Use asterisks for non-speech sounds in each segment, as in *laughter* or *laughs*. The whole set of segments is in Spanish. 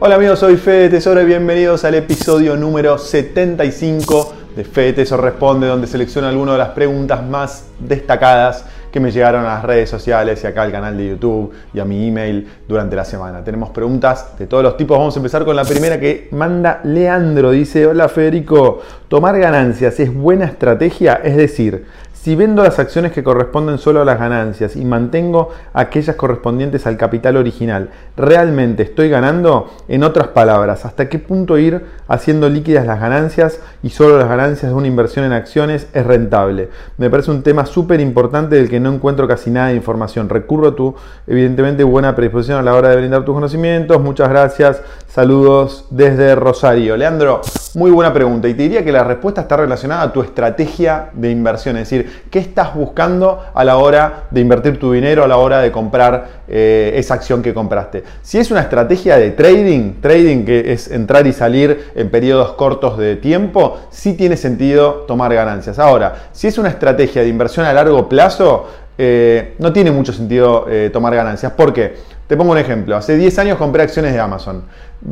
Hola amigos, soy Fede Tesoro y bienvenidos al episodio número 75 de Fede Tesoro Responde, donde selecciono algunas de las preguntas más destacadas que me llegaron a las redes sociales y acá al canal de YouTube y a mi email durante la semana. Tenemos preguntas de todos los tipos. Vamos a empezar con la primera que manda Leandro. Dice, hola Federico, tomar ganancias es buena estrategia, es decir, si vendo las acciones que corresponden solo a las ganancias y mantengo aquellas correspondientes al capital original, ¿realmente estoy ganando? En otras palabras, ¿hasta qué punto ir haciendo líquidas las ganancias y solo las ganancias de una inversión en acciones es rentable? Me parece un tema súper importante del que no encuentro casi nada de información. Recurro a tu, evidentemente, buena predisposición a la hora de brindar tus conocimientos. Muchas gracias. Saludos desde Rosario. Leandro, muy buena pregunta y te diría que la respuesta está relacionada a tu estrategia de inversión, es decir, qué estás buscando a la hora de invertir tu dinero, a la hora de comprar eh, esa acción que compraste. Si es una estrategia de trading, trading que es entrar y salir en periodos cortos de tiempo, sí tiene sentido tomar ganancias. Ahora, si es una estrategia de inversión a largo plazo, eh, no tiene mucho sentido eh, tomar ganancias. ¿Por qué? Te pongo un ejemplo. Hace 10 años compré acciones de Amazon.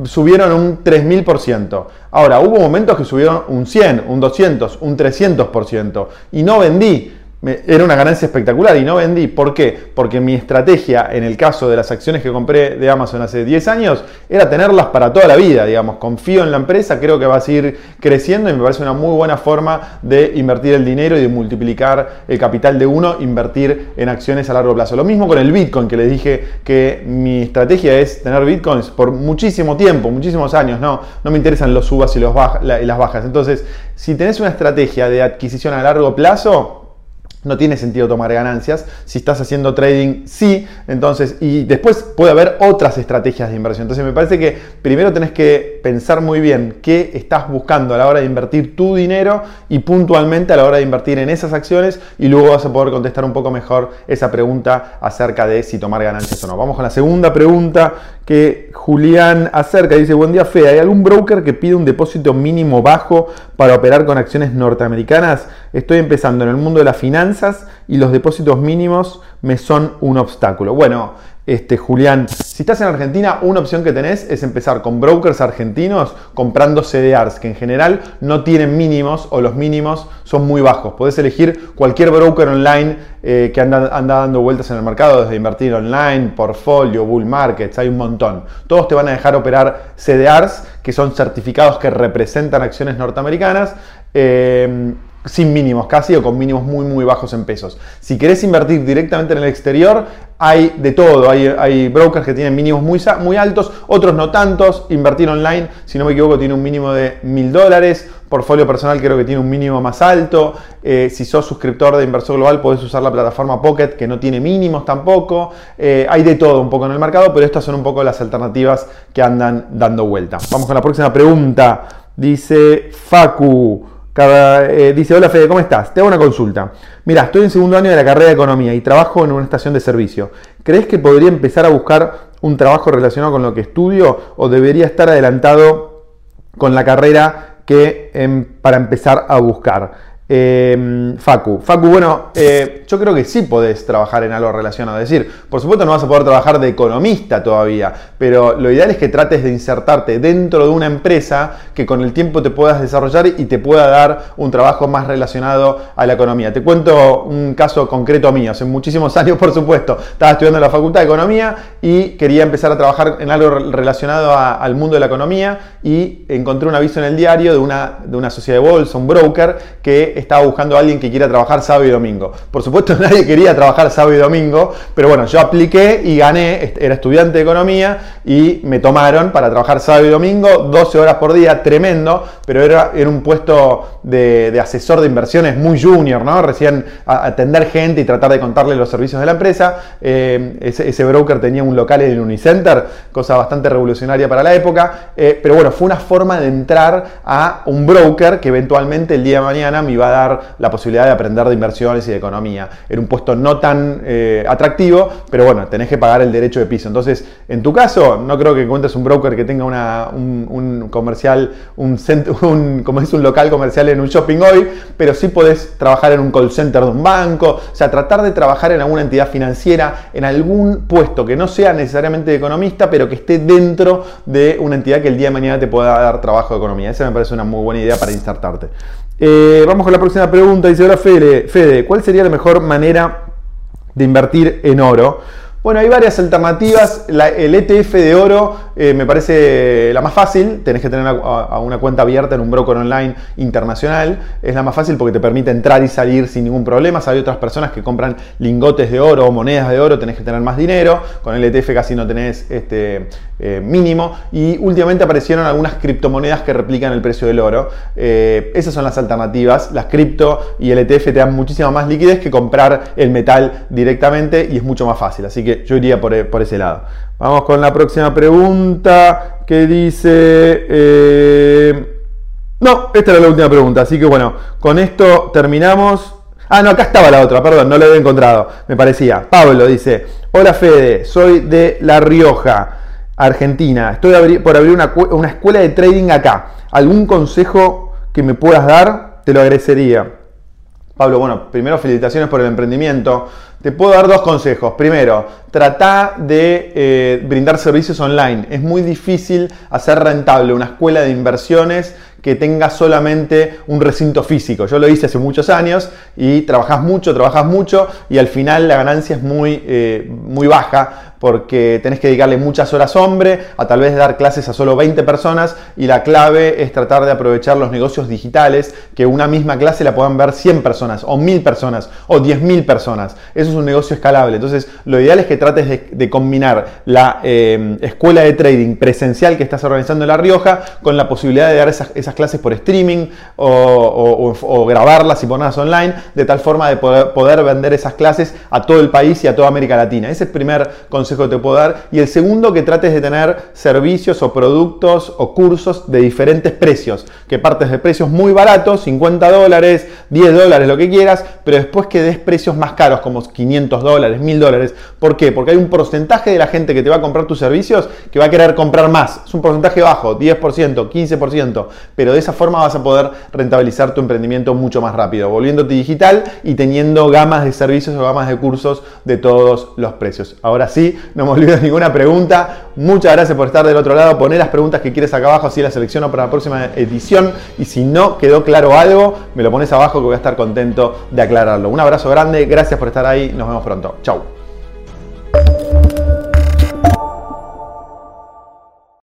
Subieron un 3000%. Ahora, hubo momentos que subieron un 100, un 200, un 300%. Y no vendí era una ganancia espectacular y no vendí. ¿Por qué? Porque mi estrategia en el caso de las acciones que compré de Amazon hace 10 años era tenerlas para toda la vida, digamos. Confío en la empresa, creo que va a seguir creciendo y me parece una muy buena forma de invertir el dinero y de multiplicar el capital de uno, invertir en acciones a largo plazo. Lo mismo con el Bitcoin, que les dije que mi estrategia es tener Bitcoins por muchísimo tiempo, muchísimos años. No, no me interesan los subas y, y las bajas. Entonces, si tenés una estrategia de adquisición a largo plazo, no tiene sentido tomar ganancias. Si estás haciendo trading, sí. Entonces, y después puede haber otras estrategias de inversión. Entonces, me parece que primero tenés que pensar muy bien qué estás buscando a la hora de invertir tu dinero y puntualmente a la hora de invertir en esas acciones y luego vas a poder contestar un poco mejor esa pregunta acerca de si tomar ganancias o no. Vamos con la segunda pregunta que Julián acerca. Dice, buen día, Fe. ¿Hay algún broker que pide un depósito mínimo bajo para operar con acciones norteamericanas? Estoy empezando en el mundo de las finanzas y los depósitos mínimos me son un obstáculo. Bueno, este, Julián, si estás en Argentina, una opción que tenés es empezar con brokers argentinos comprando CDRs, que en general no tienen mínimos o los mínimos son muy bajos. Podés elegir cualquier broker online eh, que anda, dando vueltas en el mercado, desde invertir online, portfolio, bull markets, hay un montón. Todos te van a dejar operar CDRs, que son certificados que representan acciones norteamericanas. Eh, sin mínimos casi o con mínimos muy muy bajos en pesos. Si querés invertir directamente en el exterior, hay de todo. Hay, brokers que tienen mínimos muy, muy altos, otros no tantos. Invertir online, si no me equivoco, tiene un mínimo de mil dólares. Portfolio personal creo que tiene un mínimo más alto. Eh, si sos suscriptor de Inversor Global, podés usar la plataforma Pocket, que no tiene mínimos tampoco. Eh, hay de todo un poco en el mercado, pero estas son un poco las alternativas que andan dando vuelta. Vamos con la próxima pregunta. Dice Facu. Eh, dice, hola Fede, ¿cómo estás? Te hago una consulta. Mira, estoy en segundo año de la carrera de economía y trabajo en una estación de servicio. ¿Crees que podría empezar a buscar un trabajo relacionado con lo que estudio o debería estar adelantado con la carrera que em, para empezar a buscar? Em, Facu. Facu, bueno, eh, yo creo que sí podés trabajar en algo relacionado. Es decir, por supuesto no vas a poder trabajar de economista todavía, pero lo ideal es que trates de insertarte dentro de una empresa que con el tiempo te puedas desarrollar y te pueda dar un trabajo más relacionado a la economía. Te cuento un caso concreto mío. Hace muchísimos *laughs* años, por supuesto, estaba estudiando en la Facultad de Economía y quería empezar a trabajar en algo relacionado al mundo de la economía y encontré un aviso en el diario de una, de una sociedad de bolsa, un broker, que estaba buscando a alguien que quiera trabajar sábado y domingo. Por supuesto *laughs* nadie quería trabajar sábado y domingo, pero bueno, yo apliqué y gané, era estudiante de economía y me tomaron para trabajar sábado y domingo, 12 horas por día, tremendo, pero era, era un puesto de, asesor de inversiones muy junior, ¿no? Recién atender gente y tratar de contarle los servicios de la empresa. Eh, ese, broker tenía un local en el Unicenter, cosa bastante revolucionaria para la época, eh, pero bueno, fue una forma de entrar a un broker que eventualmente el día de mañana me iba dar la posibilidad de aprender de inversiones y de economía. Era un puesto no tan eh, atractivo, pero bueno, tenés que pagar el derecho de piso. Entonces, en tu caso, no creo que encuentres un broker que tenga un, comercial, un, *laughs* un, como es un local comercial en un shopping hoy, pero sí podés trabajar en un call center de un banco, o sea, tratar de trabajar en alguna entidad financiera, en algún puesto que no sea necesariamente economista, pero que esté dentro de una entidad que el día de mañana te pueda dar trabajo de economía. Esa me parece una muy buena idea para insertarte. Eh, vamos con la próxima pregunta. Dice ahora Fede, Fede, ¿cuál sería la mejor manera de invertir en oro? Bueno, hay varias alternativas. el ETF de oro eh, me parece la más fácil. Tenés que tener una, cuenta abierta en un broker online internacional. Es la más fácil porque te permite entrar y salir sin ningún problema. Hay otras personas que compran lingotes de oro o monedas de oro. Tenés que tener más dinero. Con el ETF casi no tenés este, eh, mínimo. Y últimamente aparecieron algunas criptomonedas que replican el precio del oro. Eh, esas son las alternativas. Las cripto y el ETF te dan muchísima más liquidez que comprar el metal directamente y es mucho más fácil. Así que yo iría por, ese lado. Vamos con la próxima pregunta que dice... Eh, no, esta era la última pregunta, así que bueno, con esto terminamos. Ah, no, acá estaba la otra, perdón, no la había encontrado, me parecía. Pablo dice, hola Fede, soy de La Rioja, Argentina. Estoy por abrir una, una escuela de trading acá. ¿Algún consejo que me puedas dar? Te lo agradecería. Pablo, bueno, primero felicitaciones por el emprendimiento. Te puedo dar dos consejos. Primero, trata de eh, brindar servicios online. Es muy difícil hacer rentable una escuela de inversiones que tenga solamente un recinto físico. Yo lo hice hace muchos años y trabajas mucho, trabajas mucho y al final la ganancia es muy, eh, muy baja porque tenés que dedicarle muchas horas hombre, a tal vez dar clases a solo 20 personas y la clave es tratar de aprovechar los negocios digitales, que una misma clase la puedan ver 100 personas o 1000 personas o 10.000 personas. Eso es un negocio escalable. Entonces, lo ideal es que trates de, combinar la eh, escuela de trading presencial que estás organizando en La Rioja con la posibilidad de dar esas, clases por streaming o, grabarlas y ponerlas online, de tal forma de poder, poder vender esas clases a todo el país y a toda América Latina. Ese es el primer consejo que te puedo dar. Y el segundo, que trates de tener servicios o productos o cursos de diferentes precios. Que partes de precios muy baratos, 50 dólares, 10 dólares, lo que quieras, pero después que des precios más caros, como 500 dólares, 1000 dólares. ¿Por qué? Porque hay un porcentaje de la gente que te va a comprar tus servicios que va a querer comprar más. Es un porcentaje bajo, 10%, 15%, pero de esa forma vas a poder rentabilizar tu emprendimiento mucho más rápido, volviéndote digital y teniendo gamas de servicios o gamas de cursos de todos los precios. Ahora sí, no me olvido ninguna pregunta. Muchas gracias por estar del otro lado. Poné las preguntas que quieres acá abajo, así las selecciono para la próxima edición. Y si no quedó claro algo, me lo pones abajo que voy a estar contento de aclararlo. Un abrazo grande, gracias por estar ahí. Nos vemos pronto. Chau.